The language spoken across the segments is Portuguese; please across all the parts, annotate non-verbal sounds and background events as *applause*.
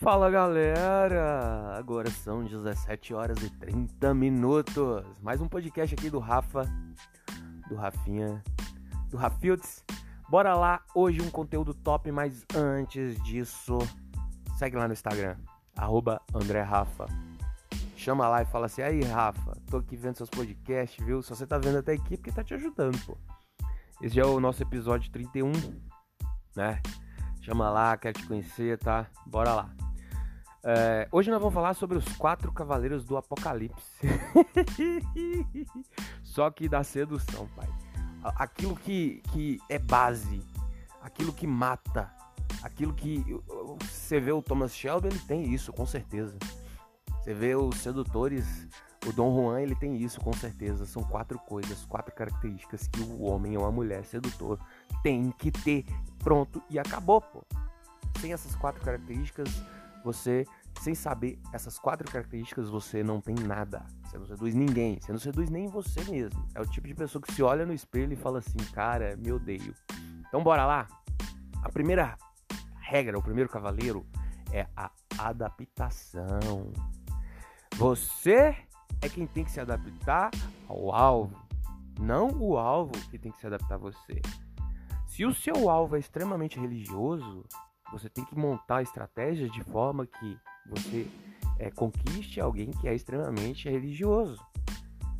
Fala galera! Agora são 17 horas e 30 minutos. Mais um podcast aqui do Rafa, do Rafinha, do Rafilds. Bora lá, hoje um conteúdo top, mas antes disso, segue lá no Instagram, arroba André Rafa. Chama lá e fala assim, aí Rafa, tô aqui vendo seus podcasts, viu? Se você tá vendo até aqui, porque tá te ajudando, pô. Esse é o nosso episódio 31, né? Chama lá, quero te conhecer, tá? Bora lá. É, hoje nós vamos falar sobre os quatro cavaleiros do Apocalipse. *laughs* Só que da sedução, pai. Aquilo que, que é base, aquilo que mata, aquilo que. Você vê o Thomas Shelby, ele tem isso, com certeza. Você vê os sedutores, o Dom Juan, ele tem isso, com certeza. São quatro coisas, quatro características que o homem ou a mulher sedutor tem que ter. Pronto e acabou, pô. Sem essas quatro características, você, sem saber essas quatro características, você não tem nada. Você não seduz ninguém. Você não seduz nem você mesmo. É o tipo de pessoa que se olha no espelho e fala assim, cara, me odeio. Então bora lá. A primeira regra, o primeiro cavaleiro é a adaptação. Você é quem tem que se adaptar ao alvo, não o alvo que tem que se adaptar a você. Se o seu alvo é extremamente religioso, você tem que montar estratégias de forma que você é, conquiste alguém que é extremamente religioso.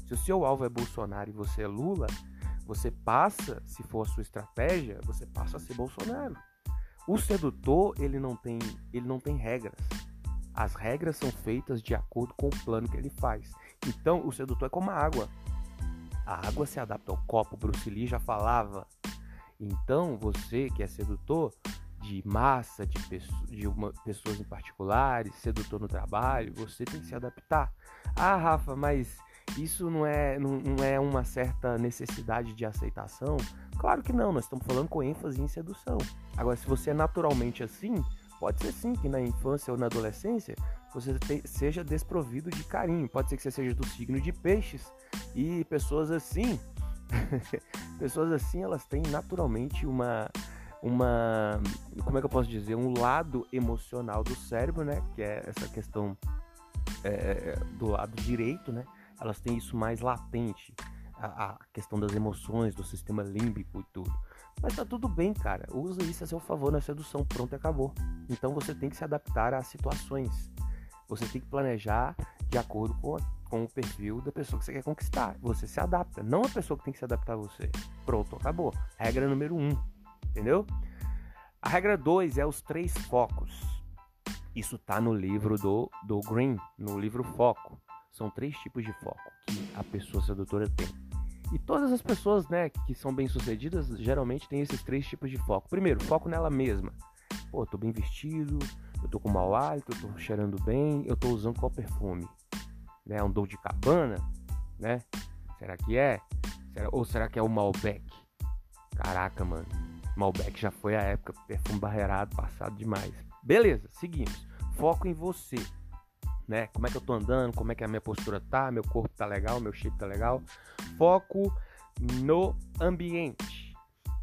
Se o seu alvo é Bolsonaro e você é Lula, você passa, se for a sua estratégia, você passa a ser Bolsonaro. O sedutor, ele não tem, ele não tem regras. As regras são feitas de acordo com o plano que ele faz. Então, o sedutor é como a água. A água se adapta ao copo. Bruce Lee já falava então, você que é sedutor de massa, de, de uma, pessoas em particulares, sedutor no trabalho, você tem que se adaptar. Ah, Rafa, mas isso não é, não, não é uma certa necessidade de aceitação? Claro que não, nós estamos falando com ênfase em sedução. Agora, se você é naturalmente assim, pode ser sim que na infância ou na adolescência você te, seja desprovido de carinho. Pode ser que você seja do signo de peixes e pessoas assim *laughs* Pessoas assim, elas têm naturalmente uma uma como é que eu posso dizer um lado emocional do cérebro né que é essa questão é, do lado direito né elas têm isso mais latente a, a, questão das emoções do sistema límbico e tudo mas tá tudo bem cara usa isso a seu favor na sedução pronto acabou então você tem que se adaptar às situações você tem que planejar de acordo com a com o perfil da pessoa que você quer conquistar. Você se adapta, não a pessoa que tem que se adaptar a você. Pronto, acabou. Regra número um, entendeu? A regra dois é os três focos. Isso tá no livro do, do Green, no livro Foco. São três tipos de foco que a pessoa sedutora tem. E todas as pessoas, né, que são bem-sucedidas, geralmente têm esses três tipos de foco. Primeiro, foco nela mesma. Pô, tô bem vestido, eu tô com mau hálito, eu tô cheirando bem, eu tô usando qual perfume? né? Um Dolce Cabana, né? Será que é? Será, ou será que é o Malbec? Caraca, mano. Malbec já foi a época, perfume barreirado, passado demais. Beleza, seguimos. Foco em você. Né? Como é que eu tô andando, como é que a minha postura tá, meu corpo tá legal, meu shape tá legal. Foco no ambiente.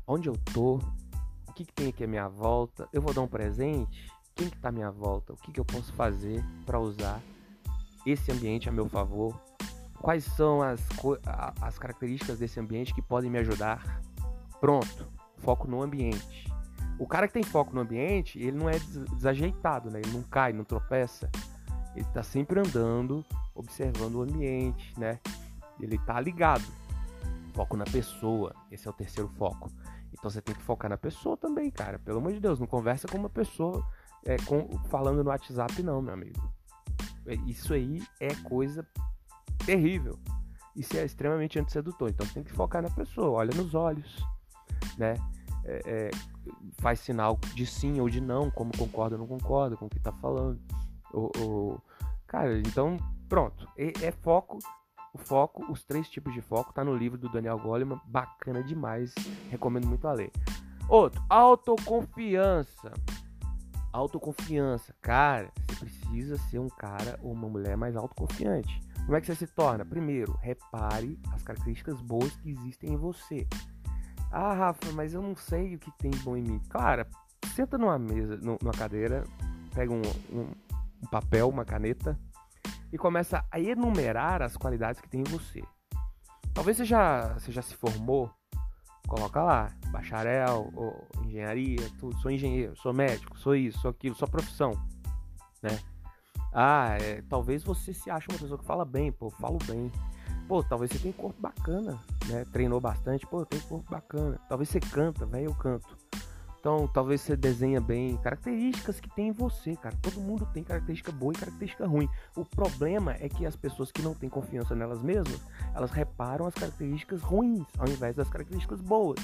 Onde eu tô? O que, que tem aqui à minha volta? Eu vou dar um presente? Quem que tá à minha volta? O que, que eu posso fazer para usar esse ambiente a meu favor? Quais são as, as características desse ambiente que podem me ajudar? Pronto, foco no ambiente. O cara que tem foco no ambiente, ele não é desajeitado, né? Ele não cai, não tropeça. Ele está sempre andando, observando o ambiente, né? Ele está ligado. Foco na pessoa. Esse é o terceiro foco. Então você tem que focar na pessoa também, cara. Pelo amor de Deus, não conversa com uma pessoa é, com, falando no WhatsApp, não, meu amigo. Isso aí é coisa terrível. Isso é extremamente antissedutor. Então tem que focar na pessoa, olha nos olhos, né? É, é, faz sinal de sim ou de não, como concorda ou não concorda com o que tá falando. O, o... Cara, então pronto. É, é, foco. O foco, os três tipos de foco, tá no livro do Daniel Goleman. Bacana demais. Recomendo muito a ler. Outro, autoconfiança. Autoconfiança. Cara, você precisa ser um cara ou uma mulher mais autoconfiante. Como é que você se torna? Primeiro, repare as características boas que existem em você. Ah, Rafa, mas eu não sei o que tem bom em mim. Cara, senta numa mesa, numa cadeira, pega um, um, papel, uma caneta e começa a enumerar as qualidades que tem em você. Talvez você já, você já se formou, coloca lá, bacharel, ou engenharia, tudo, sou engenheiro, sou médico, sou isso, sou aquilo, sua profissão, né? Ah, é, talvez você se ache uma pessoa que fala bem, pô, falo bem. Pô, talvez você tenha um corpo bacana, né? Treinou bastante, pô, tenho um corpo bacana. Talvez você canta, velho, eu canto. Então, talvez você desenha bem características que tem em você, cara. Todo mundo tem característica boa e característica ruim. O problema é que as pessoas que não têm confiança nelas mesmas, elas reparam as características ruins ao invés das características boas.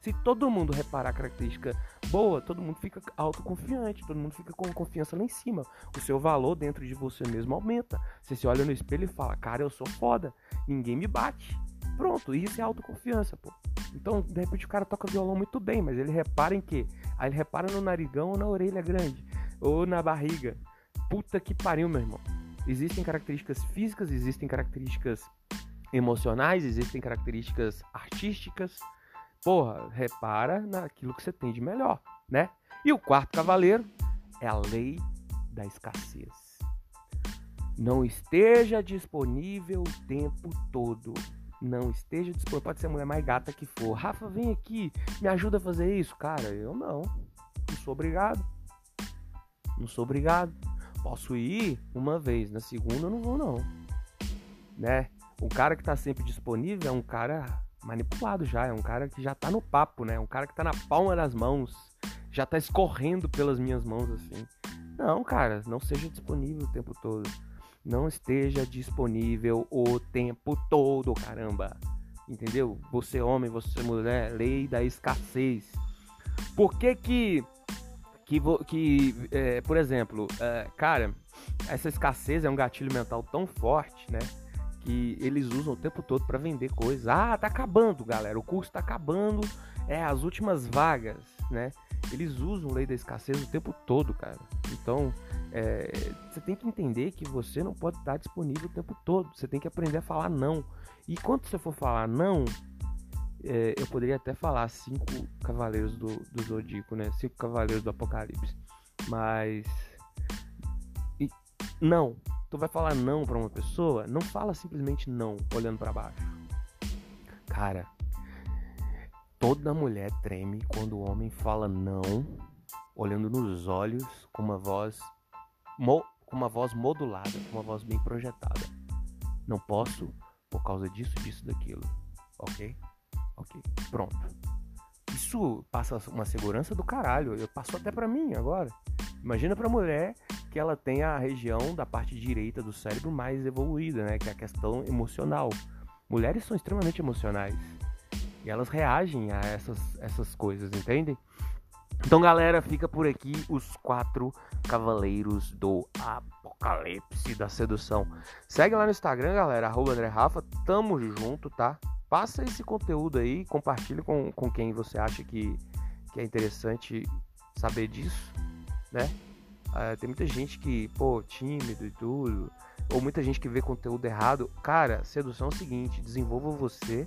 Se todo mundo reparar a característica boa, todo mundo fica autoconfiante, todo mundo fica com confiança lá em cima. O seu valor dentro de você mesmo aumenta. Você se olha no espelho e fala: Cara, eu sou foda, ninguém me bate. Pronto, isso é autoconfiança, pô. Então, de repente, o cara toca violão muito bem, mas ele repara em quê? Aí ele repara no narigão ou na orelha grande, ou na barriga. Puta que pariu, meu irmão. Existem características físicas, existem características emocionais, existem características artísticas. Porra, repara naquilo que você tem de melhor, né? E o quarto cavaleiro é a lei da escassez. Não esteja disponível o tempo todo não esteja disponível. Pode ser a mulher mais gata que for. Rafa, vem aqui, me ajuda a fazer isso. Cara, eu não. Não sou obrigado. Não sou obrigado. Posso ir uma vez, na segunda eu não vou, não. Né? O cara que tá sempre disponível é um cara manipulado já, é um cara que já tá no papo, né? Um cara que tá na palma das mãos, já tá escorrendo pelas minhas mãos assim. Não, cara, não seja disponível o tempo todo não esteja disponível o tempo todo, caramba. Entendeu? Você homem, você mulher, lei da escassez. Por que que, que, que é, por exemplo, é, cara, essa escassez é um gatilho mental tão forte, né? Que eles usam o tempo todo para vender coisas. Ah, tá acabando, galera. O curso tá acabando. É as últimas vagas, né? Eles usam lei da escassez o tempo todo, cara. Então, é, você tem que entender que você não pode estar disponível o tempo todo. Você tem que aprender a falar não. E quando você for falar não, é, eu poderia até falar cinco cavaleiros do, do Zodíaco, né? Cinco cavaleiros do Apocalipse. Mas. E, não. Tu vai falar não para uma pessoa, não fala simplesmente não, olhando para baixo. Cara, toda mulher treme quando o homem fala não, olhando nos olhos com uma voz mo, com uma voz modulada, com uma voz bem projetada. Não posso por causa disso, disso, daquilo. Ok? Ok. Pronto. Isso passa uma segurança do caralho. Eu passo até para mim agora. Imagina pra mulher que ela tem a região da parte direita do cérebro mais evoluída, né? Que é a questão emocional. Mulheres são extremamente emocionais. E elas reagem a essas, essas coisas, entendem? Então, galera, fica por aqui os quatro cavaleiros do apocalipse da sedução. Segue lá no Instagram, galera, arroba André Rafa. Tamo junto, tá? Passa esse conteúdo aí, compartilha com, com quem você acha que, que é interessante saber disso, né? Uh, tem muita gente que, pô, tímido e tudo, ou muita gente que vê conteúdo errado. Cara, sedução é o seguinte: desenvolva você,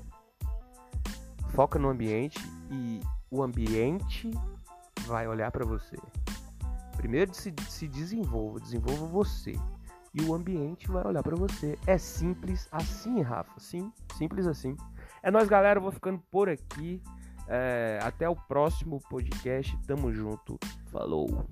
foca no ambiente e o ambiente vai olhar para você. Primeiro se, se desenvolva, desenvolva você. E o ambiente vai olhar para você. É simples assim, Rafa. Sim, simples assim. É nós, galera. Eu vou ficando por aqui. É, até o próximo podcast. Tamo junto. Falou.